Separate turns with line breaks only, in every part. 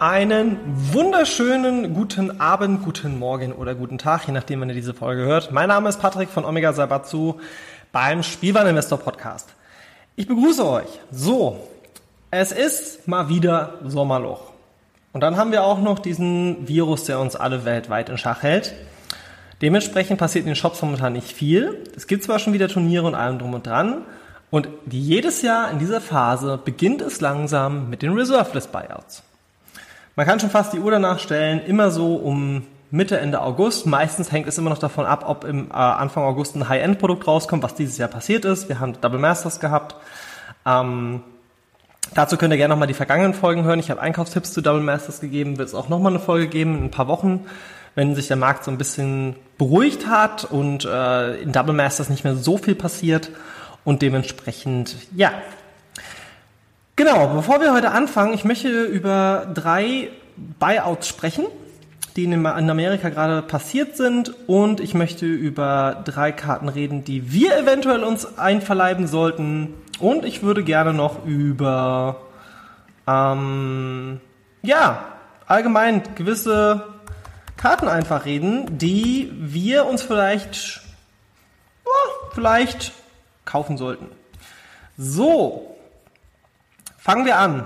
Einen wunderschönen guten Abend, guten Morgen oder guten Tag, je nachdem, wann ihr diese Folge hört. Mein Name ist Patrick von Omega Sabatsu beim Spielwareninvestor Podcast. Ich begrüße euch. So, es ist mal wieder Sommerloch. Und dann haben wir auch noch diesen Virus, der uns alle weltweit in Schach hält. Dementsprechend passiert in den Shops momentan nicht viel. Es gibt zwar schon wieder Turniere und allem drum und dran. Und jedes Jahr in dieser Phase beginnt es langsam mit den Reserveless Buyouts. Man kann schon fast die Uhr danach stellen, immer so um Mitte, Ende August. Meistens hängt es immer noch davon ab, ob im äh, Anfang August ein High-End-Produkt rauskommt, was dieses Jahr passiert ist. Wir haben Double Masters gehabt. Ähm, dazu könnt ihr gerne nochmal die vergangenen Folgen hören. Ich habe Einkaufstipps zu Double Masters gegeben, wird es auch nochmal eine Folge geben in ein paar Wochen, wenn sich der Markt so ein bisschen beruhigt hat und äh, in Double Masters nicht mehr so viel passiert. Und dementsprechend, ja, Genau, bevor wir heute anfangen, ich möchte über drei Buyouts sprechen, die in Amerika gerade passiert sind und ich möchte über drei Karten reden, die wir eventuell uns einverleiben sollten und ich würde gerne noch über ähm, ja allgemein gewisse Karten einfach reden, die wir uns vielleicht ja, vielleicht kaufen sollten. So, Fangen wir an.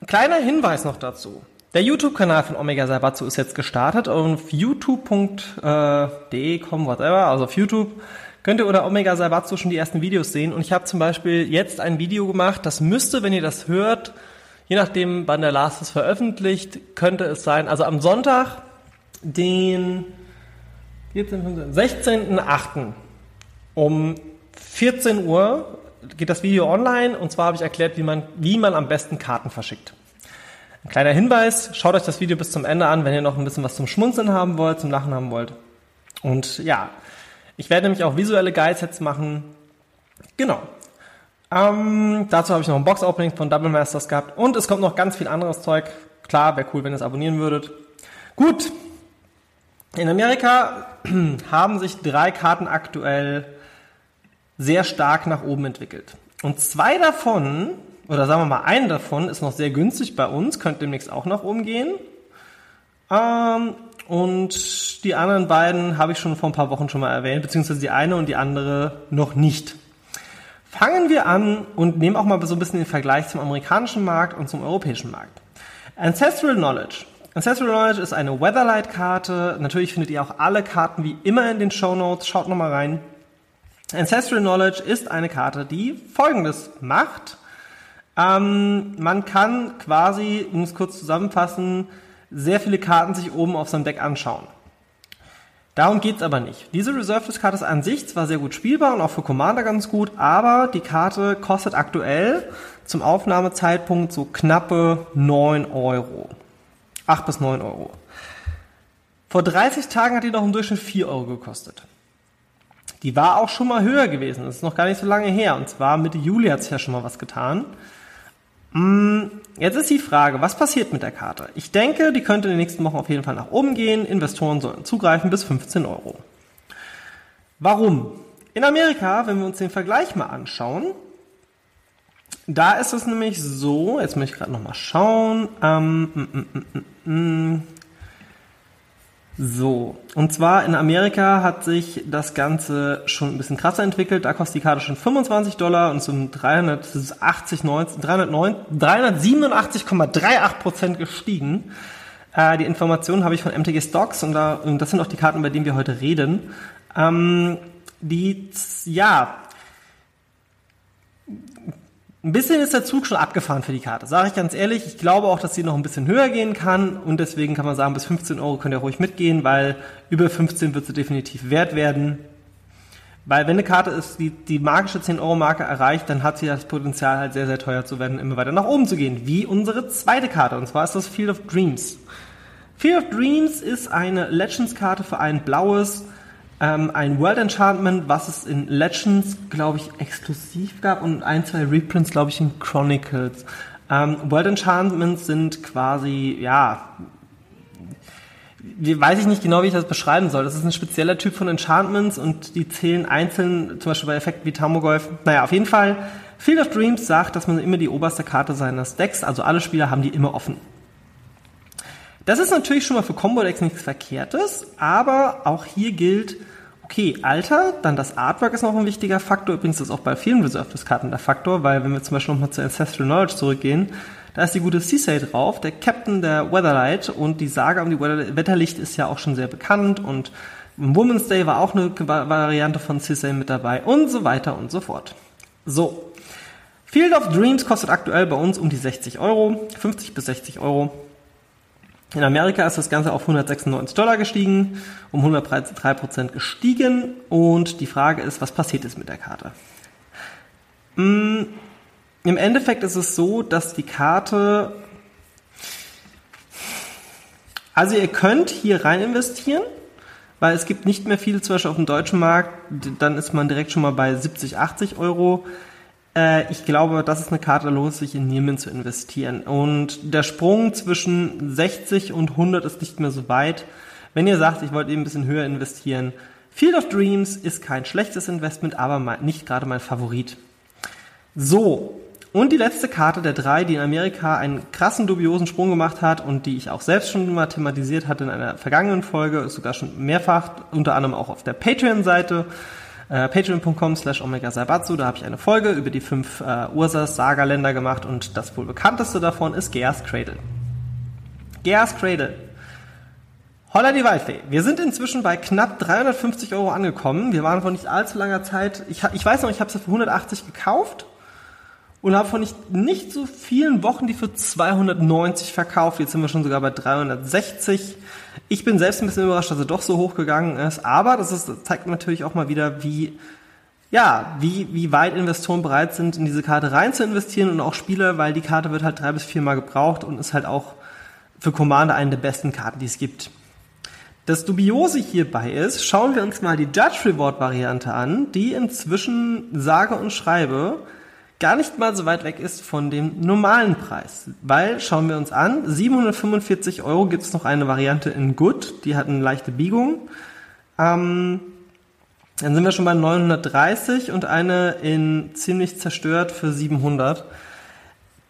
Ein kleiner Hinweis noch dazu. Der YouTube-Kanal von Omega Sabatsu ist jetzt gestartet auf youtube.de, com, whatever, also auf YouTube könnt ihr unter Omega Sabatsu schon die ersten Videos sehen. Und ich habe zum Beispiel jetzt ein Video gemacht, das müsste, wenn ihr das hört, je nachdem, wann der Last es veröffentlicht, könnte es sein, also am Sonntag, den 16.8. um 14 Uhr geht das Video online und zwar habe ich erklärt, wie man, wie man am besten Karten verschickt. Ein kleiner Hinweis, schaut euch das Video bis zum Ende an, wenn ihr noch ein bisschen was zum Schmunzeln haben wollt, zum Lachen haben wollt. Und ja, ich werde nämlich auch visuelle Guides jetzt machen. Genau. Ähm, dazu habe ich noch ein Box-Opening von Double Masters gehabt und es kommt noch ganz viel anderes Zeug. Klar, wäre cool, wenn ihr es abonnieren würdet. Gut. In Amerika haben sich drei Karten aktuell sehr stark nach oben entwickelt. Und zwei davon, oder sagen wir mal, einen davon ist noch sehr günstig bei uns, könnte demnächst auch nach oben gehen. Ähm, und die anderen beiden habe ich schon vor ein paar Wochen schon mal erwähnt, beziehungsweise die eine und die andere noch nicht. Fangen wir an und nehmen auch mal so ein bisschen den Vergleich zum amerikanischen Markt und zum europäischen Markt. Ancestral Knowledge. Ancestral Knowledge ist eine Weatherlight-Karte. Natürlich findet ihr auch alle Karten wie immer in den Show Notes. Schaut nochmal rein. Ancestral Knowledge ist eine Karte, die Folgendes macht. Ähm, man kann quasi, um es kurz zusammenfassen, sehr viele Karten sich oben auf seinem Deck anschauen. Darum geht's aber nicht. Diese Reserved-Karte ist an sich zwar sehr gut spielbar und auch für Commander ganz gut, aber die Karte kostet aktuell zum Aufnahmezeitpunkt so knappe 9 Euro. 8 bis 9 Euro. Vor 30 Tagen hat die noch im Durchschnitt 4 Euro gekostet. Die war auch schon mal höher gewesen. Das ist noch gar nicht so lange her. Und zwar Mitte Juli hat sich ja schon mal was getan. Mm, jetzt ist die Frage, was passiert mit der Karte? Ich denke, die könnte in den nächsten Wochen auf jeden Fall nach oben gehen. Investoren sollen zugreifen bis 15 Euro. Warum? In Amerika, wenn wir uns den Vergleich mal anschauen, da ist es nämlich so, jetzt möchte ich gerade nochmal schauen, ähm, mm, mm, mm, so, und zwar in Amerika hat sich das Ganze schon ein bisschen krasser entwickelt. Da kostet die Karte schon 25 Dollar und zum 380, 19, 387,38 Prozent gestiegen. Äh, die Informationen habe ich von MTG Stocks und, da, und das sind auch die Karten, bei denen wir heute reden. Ähm, die, ja, ein bisschen ist der Zug schon abgefahren für die Karte, sage ich ganz ehrlich. Ich glaube auch, dass sie noch ein bisschen höher gehen kann und deswegen kann man sagen, bis 15 Euro könnt ihr ruhig mitgehen, weil über 15 wird sie definitiv wert werden. Weil wenn eine Karte ist, die die magische 10-Euro-Marke erreicht, dann hat sie das Potenzial halt sehr, sehr teuer zu werden, immer weiter nach oben zu gehen. Wie unsere zweite Karte, und zwar ist das Field of Dreams. Field of Dreams ist eine Legends-Karte für ein blaues ähm, ein World Enchantment, was es in Legends, glaube ich, exklusiv gab und ein, zwei Reprints, glaube ich, in Chronicles. Ähm, World Enchantments sind quasi, ja, weiß ich nicht genau, wie ich das beschreiben soll. Das ist ein spezieller Typ von Enchantments und die zählen einzeln, zum Beispiel bei Effekten wie Tamogolf. Naja, auf jeden Fall, Field of Dreams sagt, dass man immer die oberste Karte seines Decks, also alle Spieler haben die immer offen. Das ist natürlich schon mal für Combo-Decks nichts Verkehrtes, aber auch hier gilt, okay, Alter, dann das Artwork ist noch ein wichtiger Faktor. Übrigens ist auch bei vielen Reserved-Karten der Faktor, weil wenn wir zum Beispiel nochmal zu Ancestral Knowledge zurückgehen, da ist die gute Ceesay drauf, der Captain der Weatherlight und die Sage um die Wetterlicht ist ja auch schon sehr bekannt und Woman's Day war auch eine Variante von Ceesay mit dabei und so weiter und so fort. So. Field of Dreams kostet aktuell bei uns um die 60 Euro, 50 bis 60 Euro. In Amerika ist das Ganze auf 196 Dollar gestiegen, um 103 Prozent gestiegen. Und die Frage ist, was passiert ist mit der Karte? Mm, Im Endeffekt ist es so, dass die Karte, also ihr könnt hier rein investieren, weil es gibt nicht mehr viele, zum Beispiel auf dem deutschen Markt, dann ist man direkt schon mal bei 70, 80 Euro. Äh, ich glaube, das ist eine Karte, da lohnt sich in Niemen zu investieren. Und der Sprung zwischen 60 und 100 ist nicht mehr so weit. Wenn ihr sagt, ich wollte eben ein bisschen höher investieren, Field of Dreams ist kein schlechtes Investment, aber nicht gerade mein Favorit. So, und die letzte Karte der drei, die in Amerika einen krassen, dubiosen Sprung gemacht hat und die ich auch selbst schon mal thematisiert hatte in einer vergangenen Folge, sogar schon mehrfach, unter anderem auch auf der Patreon-Seite, Äh, Patreon.com slash Omega Saibatsu, da habe ich eine Folge über die fünf äh, Ursas-Saga-Länder gemacht und das wohl bekannteste davon ist Geas Cradle. Geas Cradle. Holla die Waldfee. Wir sind inzwischen bei knapp 350 Euro angekommen. Wir waren vor nicht allzu langer Zeit, ich, ich weiß noch, ich habe es für 180 gekauft und habe vor nicht, nicht so vielen Wochen die für 290 verkauft. Jetzt sind wir schon sogar bei 360. Ich bin selbst ein bisschen überrascht, dass er doch so hoch gegangen ist. Aber das, ist, das zeigt natürlich auch mal wieder, wie, ja, wie, wie weit Investoren bereit sind, in diese Karte rein zu investieren und auch Spieler, weil die Karte wird halt drei bis viermal gebraucht und ist halt auch für Commander eine der besten Karten, die es gibt. Das Dubiose hierbei ist, schauen wir uns mal die Judge Reward Variante an, die inzwischen sage und schreibe gar nicht mal so weit weg ist von dem normalen Preis. Weil, schauen wir uns an, 745 Euro gibt es noch eine Variante in Good, die hat eine leichte Biegung. Ähm, dann sind wir schon bei 930 und eine in ziemlich zerstört für 700.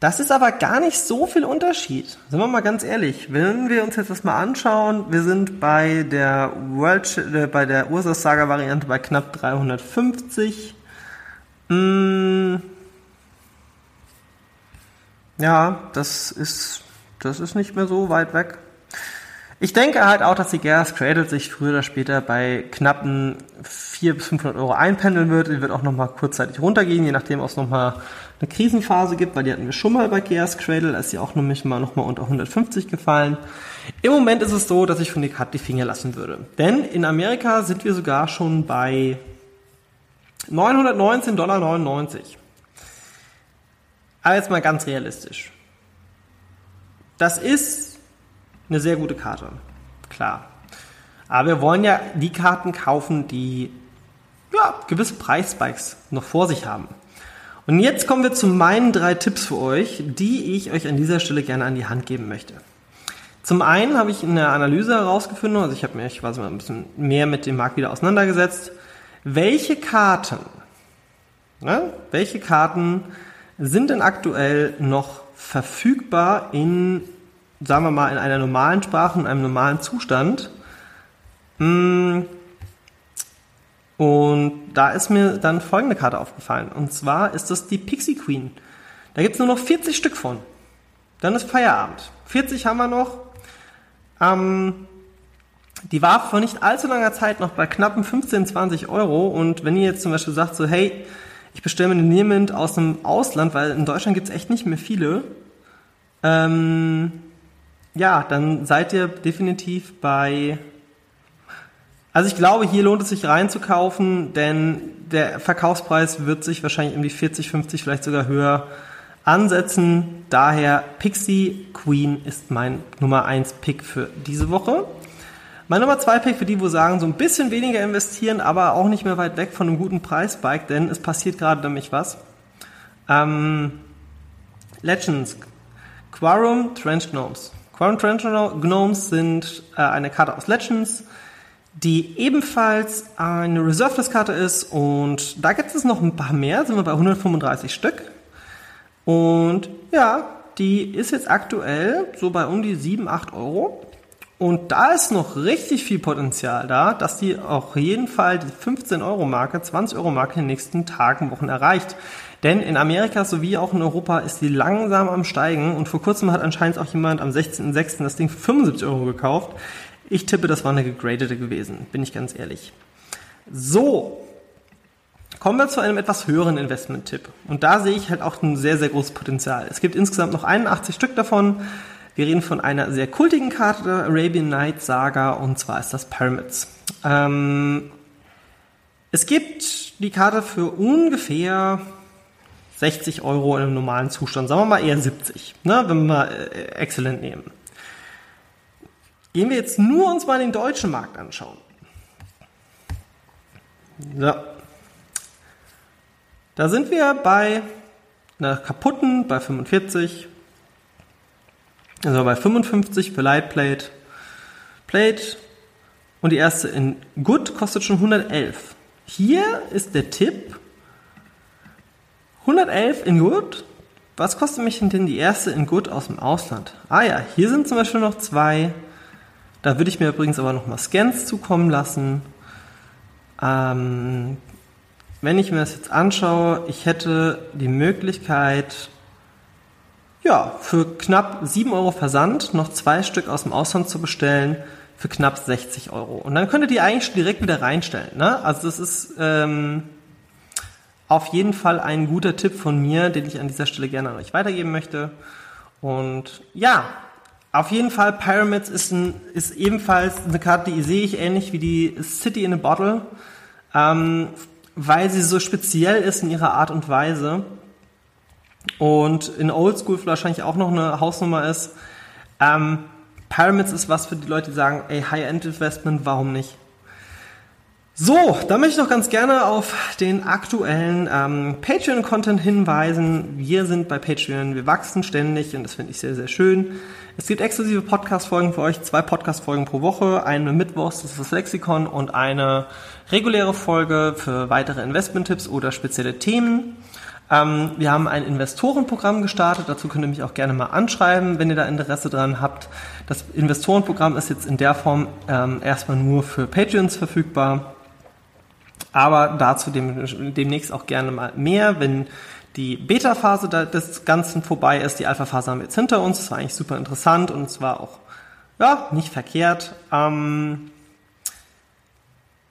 Das ist aber gar nicht so viel Unterschied. Sind wir mal ganz ehrlich. Wenn wir uns jetzt das mal anschauen, wir sind bei der World, äh, bei der Ursus Saga Variante bei knapp 350. Hm. Ja, das ist, das ist nicht mehr so weit weg. Ich denke halt auch, dass die Gas Cradle sich früher oder später bei knappen 400 bis 500 Euro einpendeln wird. Die wird auch nochmal kurzzeitig runtergehen, je nachdem, ob es nochmal eine Krisenphase gibt, weil die hatten wir schon mal bei Chaos Cradle, da ist sie auch nämlich mal nochmal unter 150 gefallen. Im Moment ist es so, dass ich von der Karte die Finger lassen würde. Denn in Amerika sind wir sogar schon bei 919,99 Dollar. Aber jetzt mal ganz realistisch. Das ist eine sehr gute Karte. Klar. Aber wir wollen ja die Karten kaufen, die ja, gewisse Preisspikes noch vor sich haben. Und jetzt kommen wir zu meinen drei Tipps für euch, die ich euch an dieser Stelle gerne an die Hand geben möchte. Zum einen habe ich in der Analyse herausgefunden, also ich habe mich quasi mal ein bisschen mehr mit dem Markt wieder auseinandergesetzt, welche Karten, ne, welche Karten sind denn aktuell noch verfügbar in, sagen wir mal, in einer normalen Sprache, in einem normalen Zustand? Hm, und da ist mir dann folgende Karte aufgefallen. Und zwar ist das die Pixie Queen. Da gibt's nur noch 40 Stück von. Dann ist Feierabend. 40 haben wir noch. Ähm, die war vor nicht allzu langer Zeit noch bei knappen 15, 20 Euro. Und wenn ihr jetzt zum Beispiel sagt so, hey, ich bestelle mir eine Niemand aus dem Ausland, weil in Deutschland gibt's echt nicht mehr viele, ähm, ja, dann seid ihr definitiv bei also ich glaube, hier lohnt es sich reinzukaufen, denn der Verkaufspreis wird sich wahrscheinlich die 40, 50, vielleicht sogar höher ansetzen. Daher Pixie Queen ist mein Nummer 1 Pick für diese Woche. Mein Nummer 2 Pick für die, wo sagen, so ein bisschen weniger investieren, aber auch nicht mehr weit weg von einem guten Preisbike, denn es passiert gerade nämlich was. Ähm, Legends. Quarum Trench Gnomes. Quarum Trench Gnomes sind äh, eine Karte aus Legends die ebenfalls eine Reserveless-Karte ist und da gibt es noch ein paar mehr, sind wir bei 135 Stück. Und ja, die ist jetzt aktuell so bei um die 7, 8 Euro. Und da ist noch richtig viel Potenzial da, dass die auf jeden Fall die 15 Euro Marke, 20 Euro Marke in den nächsten Tagen, Wochen erreicht. Denn in Amerika sowie auch in Europa ist die langsam am Steigen und vor kurzem hat anscheinend auch jemand am 16.06. das Ding für 75 Euro gekauft. Ich tippe, das war eine gegradete gewesen, bin ich ganz ehrlich. So, kommen wir zu einem etwas höheren Investment-Tipp. Und da sehe ich halt auch ein sehr, sehr großes Potenzial. Es gibt insgesamt noch 81 Stück davon. Wir reden von einer sehr kultigen Karte der Arabian Night Saga und zwar ist das Pyramids. Ähm, es gibt die Karte für ungefähr 60 Euro in einem normalen Zustand, sagen wir mal eher 70, ne, wenn wir mal äh, Excellent nehmen. Gehen wir jetzt nur uns mal den deutschen Markt anschauen. So. Da sind wir bei einer kaputten bei 45. Also bei 55 für Lightplate. Plate. Und die erste in Good kostet schon 111. Hier ist der Tipp. 111 in Good. Was kostet mich denn die erste in Good aus dem Ausland? Ah ja, hier sind zum Beispiel noch zwei da würde ich mir übrigens aber nochmal Scans zukommen lassen. Ähm, wenn ich mir das jetzt anschaue, ich hätte die Möglichkeit, ja, für knapp 7 Euro Versand noch zwei Stück aus dem Ausland zu bestellen für knapp 60 Euro. Und dann könnt ihr die eigentlich direkt wieder reinstellen. Ne? Also das ist ähm, auf jeden Fall ein guter Tipp von mir, den ich an dieser Stelle gerne an euch weitergeben möchte. Und ja, auf jeden Fall Pyramids ist, ein, ist ebenfalls eine Karte, die sehe ich ähnlich wie die City in a Bottle, ähm, weil sie so speziell ist in ihrer Art und Weise und in Oldschool wahrscheinlich auch noch eine Hausnummer ist. Ähm, Pyramids ist was für die Leute, die sagen, ey, High-End-Investment, warum nicht? So, da möchte ich noch ganz gerne auf den aktuellen ähm, Patreon-Content hinweisen. Wir sind bei Patreon, wir wachsen ständig und das finde ich sehr, sehr schön. Es gibt exklusive Podcast-Folgen für euch, zwei Podcast-Folgen pro Woche, eine Mittwochs, das ist das Lexikon und eine reguläre Folge für weitere Investment-Tipps oder spezielle Themen. Ähm, wir haben ein Investorenprogramm gestartet, dazu könnt ihr mich auch gerne mal anschreiben, wenn ihr da Interesse dran habt. Das Investorenprogramm ist jetzt in der Form ähm, erstmal nur für Patreons verfügbar, aber dazu dem, demnächst auch gerne mal mehr, wenn die Beta-Phase des Ganzen vorbei ist. Die Alpha-Phase haben wir jetzt hinter uns. Das war eigentlich super interessant und es war auch ja, nicht verkehrt. Ähm,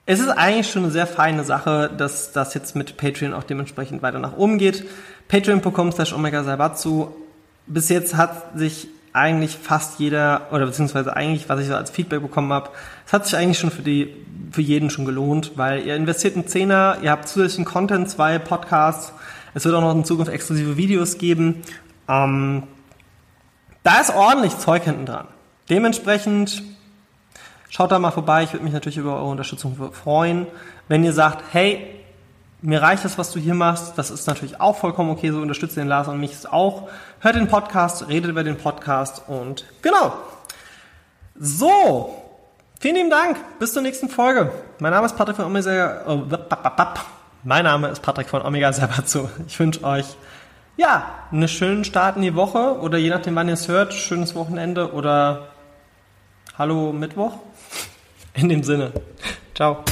es ist eigentlich schon eine sehr feine Sache, dass das jetzt mit Patreon auch dementsprechend weiter nach oben geht. Patreon.com slash Omega Saibatsu. Bis jetzt hat sich eigentlich fast jeder, oder beziehungsweise eigentlich, was ich so als Feedback bekommen habe, es hat sich eigentlich schon für die, für jeden schon gelohnt, weil ihr investiert einen Zehner, ihr habt zusätzlichen Content, zwei Podcasts, es wird auch noch in Zukunft exklusive Videos geben. Ähm, da ist ordentlich Zeug hinten dran. Dementsprechend Schaut da mal vorbei, ich würde mich natürlich über eure Unterstützung freuen. Wenn ihr sagt, hey, mir reicht das, was du hier machst, das ist natürlich auch vollkommen okay, so unterstützt den Lars und mich auch. Hört den Podcast, redet über den Podcast und genau. So, vielen lieben Dank, bis zur nächsten Folge. Mein Name ist Patrick von Omega, oh, mein Name ist Patrick von Omega Sabazo. Ich wünsche euch ja, einen schönen Start in die Woche oder je nachdem, wann ihr es hört, schönes Wochenende oder Hallo Mittwoch. In dem Sinne. Ciao.